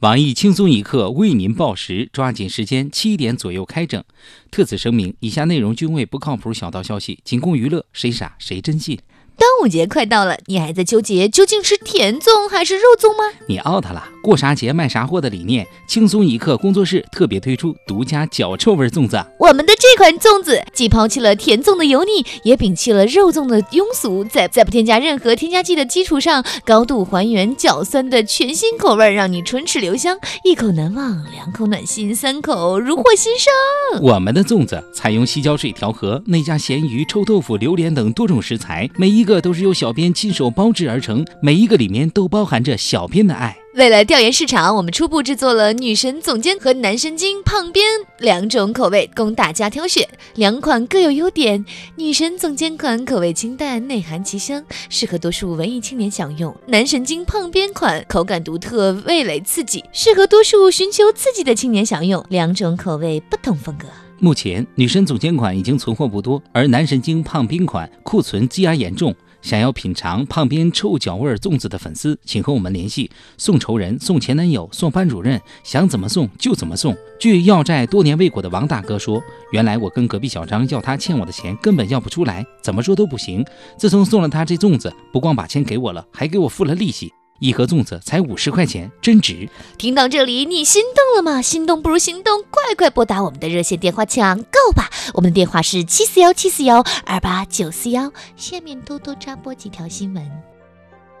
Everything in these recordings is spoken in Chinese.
网易轻松一刻为您报时，抓紧时间，七点左右开整。特此声明，以下内容均为不靠谱小道消息，仅供娱乐，谁傻谁真信。端午节快到了，你还在纠结究竟是甜粽还是肉粽吗？你 out 了，过啥节卖啥货的理念，轻松一刻工作室特别推出独家脚臭味粽子。我们的这款粽子既抛弃了甜粽的油腻，也摒弃了肉粽的庸俗，在在不添加任何添加剂的基础上，高度还原角酸的全新口味，让你唇齿留香，一口难忘，两口暖心，三口如获新生。我们的粽子采用细胶水调和，内加咸鱼、臭豆腐、榴莲等多种食材，每一。个都是由小编亲手包制而成，每一个里面都包含着小编的爱。为了调研市场，我们初步制作了女神总监和男神经胖边两种口味，供大家挑选。两款各有优点，女神总监款口味清淡，内含奇香，适合多数文艺青年享用；男神经胖边款口感独特，味蕾刺激，适合多数寻求刺激的青年享用。两种口味不同风格。目前女神总监款已经存货不多，而男神经胖边款库存积压严重。想要品尝胖边臭脚味粽子的粉丝，请和我们联系。送仇人、送前男友、送班主任，想怎么送就怎么送。据要债多年未果的王大哥说，原来我跟隔壁小张要他欠我的钱，根本要不出来，怎么说都不行。自从送了他这粽子，不光把钱给我了，还给我付了利息。一盒粽子才五十块钱，真值！听到这里，你心动了吗？心动不如行动，快快拨打我们的热线电话抢购吧！我们的电话是七四幺七四幺二八九四幺。下面偷偷插播几条新闻。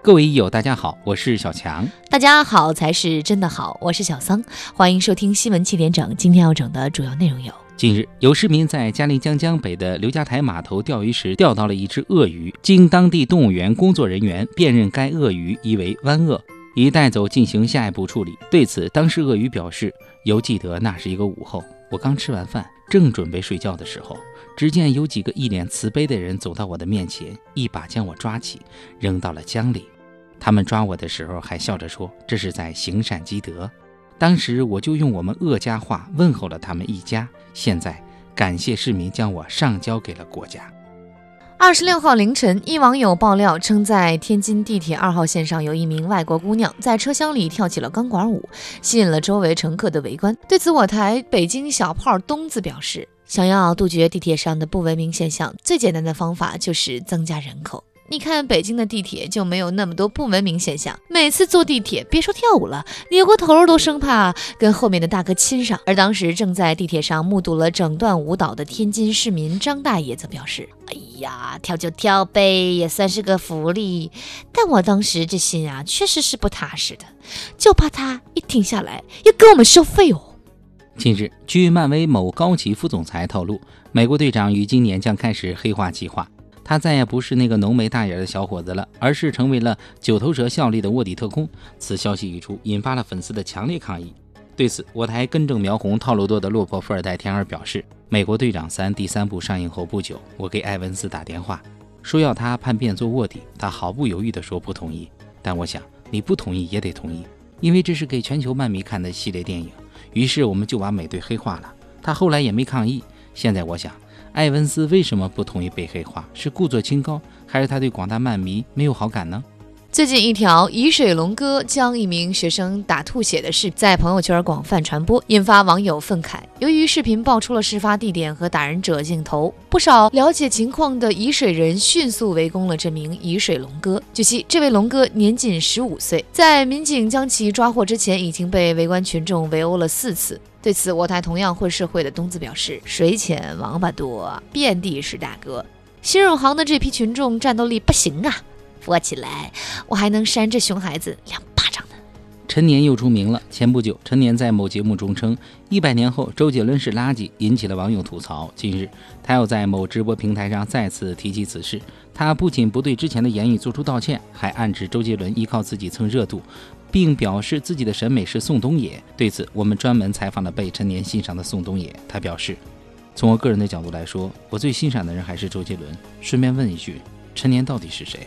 各位益友，大家好，我是小强。大家好才是真的好，我是小桑。欢迎收听新闻七点整。今天要整的主要内容有。近日，有市民在嘉陵江江北的刘家台码头钓鱼时钓到了一只鳄鱼，经当地动物园工作人员辨认，该鳄鱼疑为湾鳄，已带走进行下一步处理。对此，当事鳄鱼表示：“犹记得那是一个午后，我刚吃完饭，正准备睡觉的时候，只见有几个一脸慈悲的人走到我的面前，一把将我抓起，扔到了江里。他们抓我的时候还笑着说：‘这是在行善积德。’当时我就用我们鄂家话问候了他们一家。”现在，感谢市民将我上交给了国家。二十六号凌晨，一网友爆料称，在天津地铁二号线上，有一名外国姑娘在车厢里跳起了钢管舞，吸引了周围乘客的围观。对此，我台北京小炮东子表示，想要杜绝地铁上的不文明现象，最简单的方法就是增加人口。你看北京的地铁就没有那么多不文明现象。每次坐地铁，别说跳舞了，扭过头都生怕跟后面的大哥亲上。而当时正在地铁上目睹了整段舞蹈的天津市民张大爷则表示：“哎呀，跳就跳呗，也算是个福利。但我当时这心啊，确实是不踏实的，就怕他一停下来要跟我们收费哦。”近日，据漫威某高级副总裁透露，美国队长于今年将开始黑化计划。他再也不是那个浓眉大眼的小伙子了，而是成为了九头蛇效力的卧底特工。此消息一出，引发了粉丝的强烈抗议。对此，我台根正苗红、套路多的落魄富二代天儿表示：“美国队长三第三部上映后不久，我给艾文斯打电话，说要他叛变做卧底，他毫不犹豫地说不同意。但我想，你不同意也得同意，因为这是给全球漫迷看的系列电影。于是我们就把美队黑化了。他后来也没抗议。现在我想。”艾文斯为什么不同意被黑化？是故作清高，还是他对广大漫迷没有好感呢？最近一条沂水龙哥将一名学生打吐血的视频在朋友圈广泛传播，引发网友愤慨。由于视频爆出了事发地点和打人者镜头，不少了解情况的沂水人迅速围攻了这名沂水龙哥。据悉，这位龙哥年仅十五岁，在民警将其抓获之前，已经被围观群众围殴了四次。对此，我台同样混社会的东子表示：“水浅王八多，遍地是大哥。新入行的这批群众战斗力不行啊！扶起来，我还能扇这熊孩子两巴掌呢。”陈年又出名了。前不久，陈年在某节目中称一百年后周杰伦是垃圾，引起了网友吐槽。近日，他又在某直播平台上再次提及此事。他不仅不对之前的言语做出道歉，还暗指周杰伦依靠自己蹭热度。并表示自己的审美是宋冬野。对此，我们专门采访了被陈年欣赏的宋冬野。他表示，从我个人的角度来说，我最欣赏的人还是周杰伦。顺便问一句，陈年到底是谁？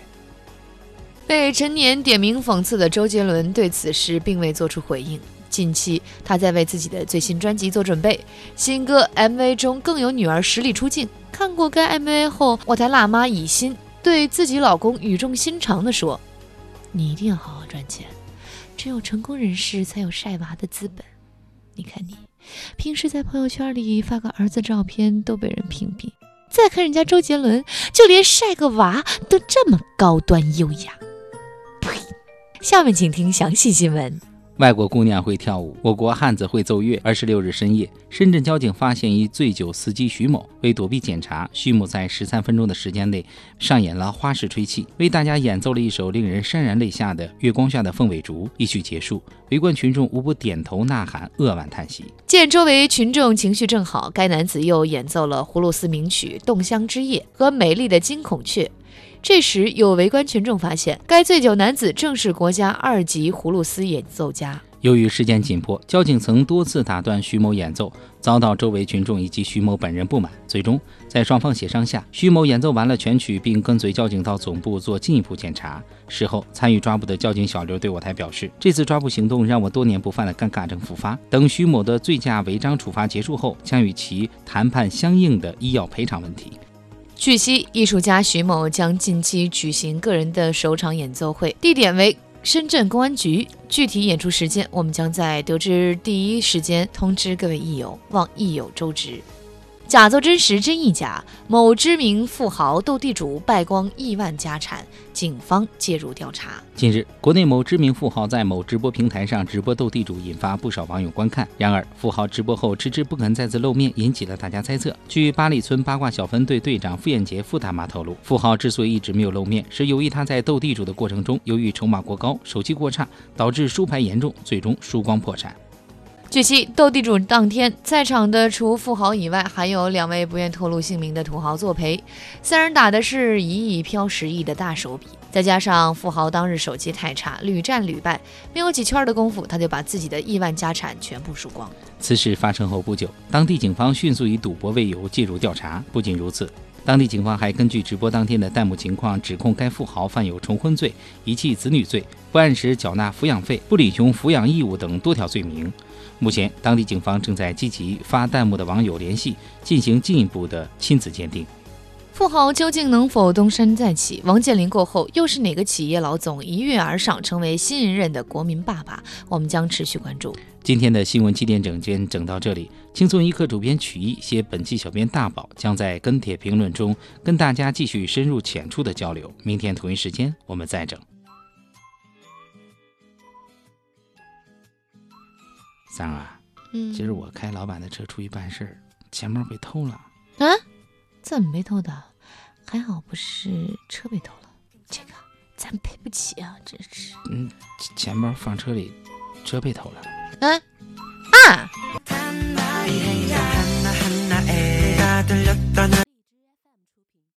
被陈年点名讽刺的周杰伦对此事并未做出回应。近期，他在为自己的最新专辑做准备，新歌 MV 中更有女儿实力出镜。看过该 MV 后，我台辣妈以心对自己老公语重心长地说：“你一定要好好赚钱。”只有成功人士才有晒娃的资本。你看你，平时在朋友圈里发个儿子照片都被人屏蔽，再看人家周杰伦，就连晒个娃都这么高端优雅。呸！下面请听详细新闻。外国姑娘会跳舞，我国汉子会奏乐。二十六日深夜，深圳交警发现一醉酒司机徐某。为躲避检查，徐某在十三分钟的时间内上演了花式吹气，为大家演奏了一首令人潸然泪下的《月光下的凤尾竹》。一曲结束，围观群众无不点头呐喊，扼腕叹息。见周围群众情绪正好，该男子又演奏了葫芦丝名曲《洞乡之夜》和《美丽的金孔雀》。这时，有围观群众发现，该醉酒男子正是国家二级葫芦丝演奏家。由于时间紧迫，交警曾多次打断徐某演奏，遭到周围群众以及徐某本人不满。最终，在双方协商下，徐某演奏完了全曲，并跟随交警到总部做进一步检查。事后，参与抓捕的交警小刘对我台表示：“这次抓捕行动让我多年不犯的尴尬症复发。等徐某的醉驾违章处罚结束后，将与其谈判相应的医药赔偿问题。”据悉，艺术家徐某将近期举行个人的首场演奏会，地点为深圳公安局。具体演出时间，我们将在得知第一时间通知各位艺友，望艺友周知。假作真实，真亦假。某知名富豪斗地主败光亿万家产，警方介入调查。近日，国内某知名富豪在某直播平台上直播斗地主，引发不少网友观看。然而，富豪直播后迟迟不肯再次露面，引起了大家猜测。据八里村八卦小分队队长傅艳杰傅大妈透露，富豪之所以一直没有露面，是由于他在斗地主的过程中，由于筹码过高，手气过差，导致输牌严重，最终输光破产。据悉，斗地主当天在场的除富豪以外，还有两位不愿透露姓名的土豪作陪。三人打的是一亿飘十亿的大手笔，再加上富豪当日手气太差，屡战屡败，没有几圈的功夫，他就把自己的亿万家产全部输光。此事发生后不久，当地警方迅速以赌博为由介入调查。不仅如此，当地警方还根据直播当天的弹幕情况，指控该富豪犯有重婚罪、遗弃子女罪、不按时缴纳抚养费、不履行抚养义务等多条罪名。目前，当地警方正在积极发弹幕的网友联系，进行进一步的亲子鉴定。富豪究竟能否东山再起？王健林过后，又是哪个企业老总一跃而上，成为新一任的国民爸爸？我们将持续关注。今天的新闻七点整间整到这里，轻松一刻主编曲艺写本期小编大宝将在跟帖评论中跟大家继续深入浅出的交流。明天同一时间我们再整。三儿啊，嗯，今儿我开老板的车出去办事儿，钱包被偷了。啊，怎么被偷的？还好不是车被偷了，这个咱赔不起啊，真是。嗯，钱包放车里，车被偷了。嗯啊。